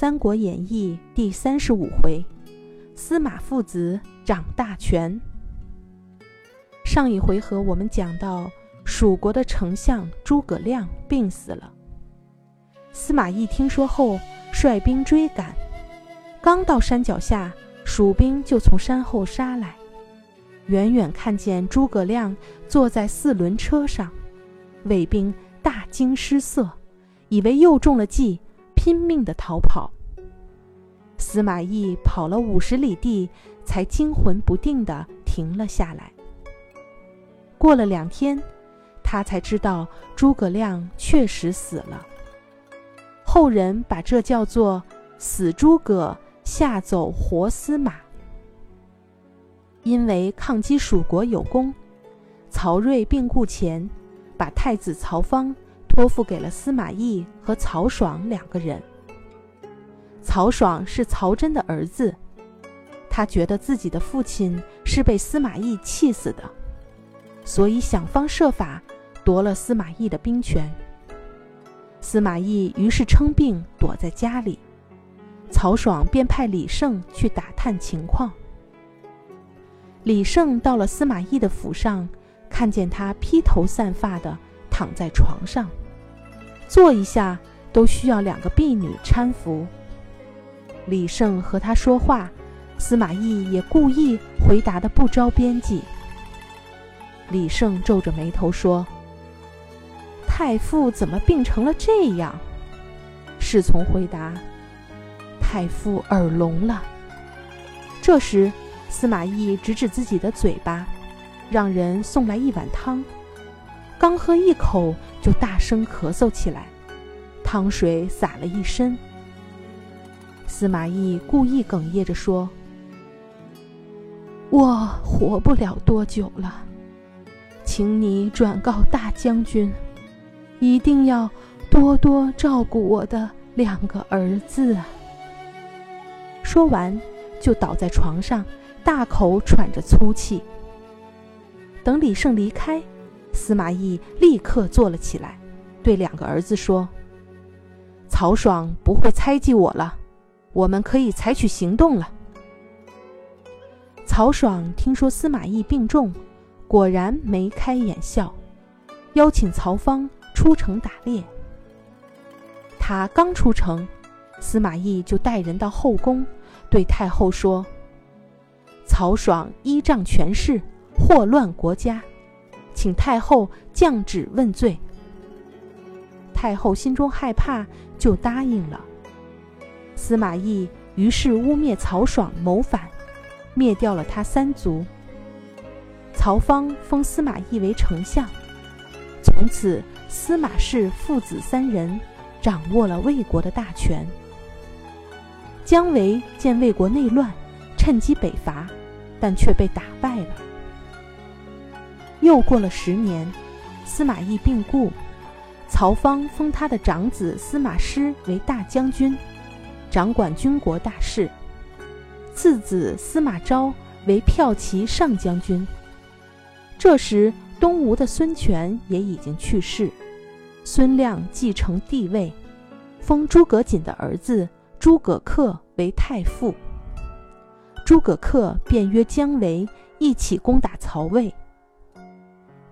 三国演义》第三十五回：司马父子掌大权。上一回合我们讲到，蜀国的丞相诸葛亮病死了。司马懿听说后，率兵追赶。刚到山脚下，蜀兵就从山后杀来。远远看见诸葛亮坐在四轮车上，卫兵大惊失色，以为又中了计。拼命的逃跑。司马懿跑了五十里地，才惊魂不定的停了下来。过了两天，他才知道诸葛亮确实死了。后人把这叫做“死诸葛，吓走活司马”。因为抗击蜀国有功，曹睿病故前，把太子曹芳。托付给了司马懿和曹爽两个人。曹爽是曹真的儿子，他觉得自己的父亲是被司马懿气死的，所以想方设法夺了司马懿的兵权。司马懿于是称病躲在家里，曹爽便派李胜去打探情况。李胜到了司马懿的府上，看见他披头散发的躺在床上。坐一下都需要两个婢女搀扶。李胜和他说话，司马懿也故意回答的不着边际。李胜皱着眉头说：“太傅怎么病成了这样？”侍从回答：“太傅耳聋了。”这时，司马懿指指自己的嘴巴，让人送来一碗汤。刚喝一口，就大声咳嗽起来，汤水洒了一身。司马懿故意哽咽着说：“我活不了多久了，请你转告大将军，一定要多多照顾我的两个儿子。”说完，就倒在床上，大口喘着粗气。等李胜离开。司马懿立刻坐了起来，对两个儿子说：“曹爽不会猜忌我了，我们可以采取行动了。”曹爽听说司马懿病重，果然眉开眼笑，邀请曹芳出城打猎。他刚出城，司马懿就带人到后宫，对太后说：“曹爽依仗权势，祸乱国家。”请太后降旨问罪。太后心中害怕，就答应了。司马懿于是污蔑曹爽谋反，灭掉了他三族。曹芳封司马懿为丞相，从此司马氏父子三人掌握了魏国的大权。姜维见魏国内乱，趁机北伐，但却被打败了。又过了十年，司马懿病故，曹芳封他的长子司马师为大将军，掌管军国大事；次子司马昭为骠骑上将军。这时，东吴的孙权也已经去世，孙亮继承帝位，封诸葛瑾的儿子诸葛恪为太傅。诸葛恪便约姜维一起攻打曹魏。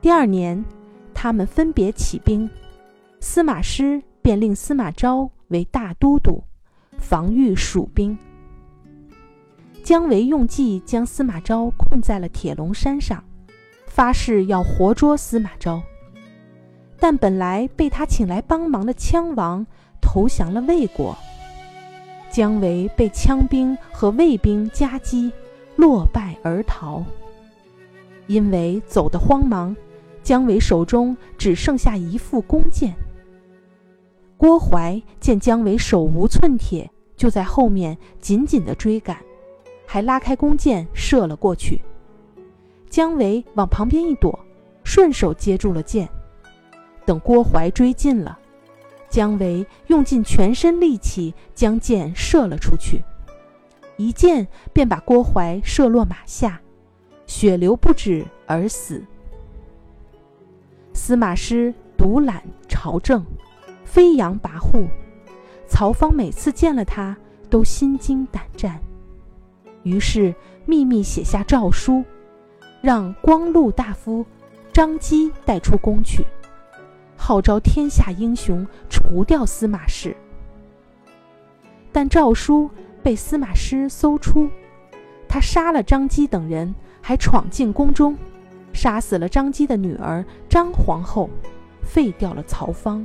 第二年，他们分别起兵，司马师便令司马昭为大都督，防御蜀兵。姜维用计将司马昭困在了铁笼山上，发誓要活捉司马昭。但本来被他请来帮忙的羌王投降了魏国，姜维被羌兵和魏兵夹击，落败而逃。因为走得慌忙。姜维手中只剩下一副弓箭。郭淮见姜维手无寸铁，就在后面紧紧的追赶，还拉开弓箭射了过去。姜维往旁边一躲，顺手接住了箭。等郭淮追近了，姜维用尽全身力气将箭射了出去，一箭便把郭淮射落马下，血流不止而死。司马师独揽朝政，飞扬跋扈，曹芳每次见了他都心惊胆战，于是秘密写下诏书，让光禄大夫张基带出宫去，号召天下英雄除掉司马氏。但诏书被司马师搜出，他杀了张基等人，还闯进宫中，杀死了张姬的女儿张皇后，废掉了曹芳，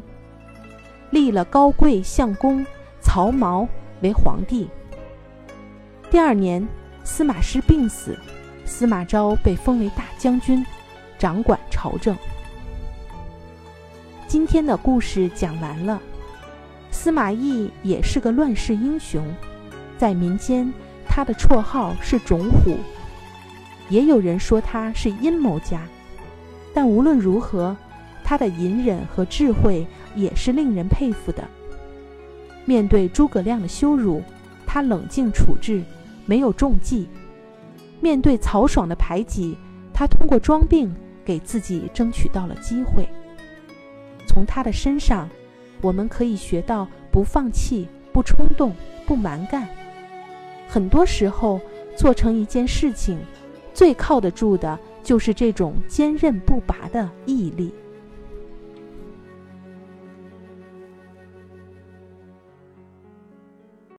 立了高贵相公曹髦为皇帝。第二年，司马师病死，司马昭被封为大将军，掌管朝政。今天的故事讲完了。司马懿也是个乱世英雄，在民间，他的绰号是种虎，也有人说他是阴谋家。但无论如何，他的隐忍和智慧也是令人佩服的。面对诸葛亮的羞辱，他冷静处置，没有中计；面对曹爽的排挤，他通过装病给自己争取到了机会。从他的身上。我们可以学到不放弃、不冲动、不蛮干。很多时候，做成一件事情，最靠得住的就是这种坚韧不拔的毅力。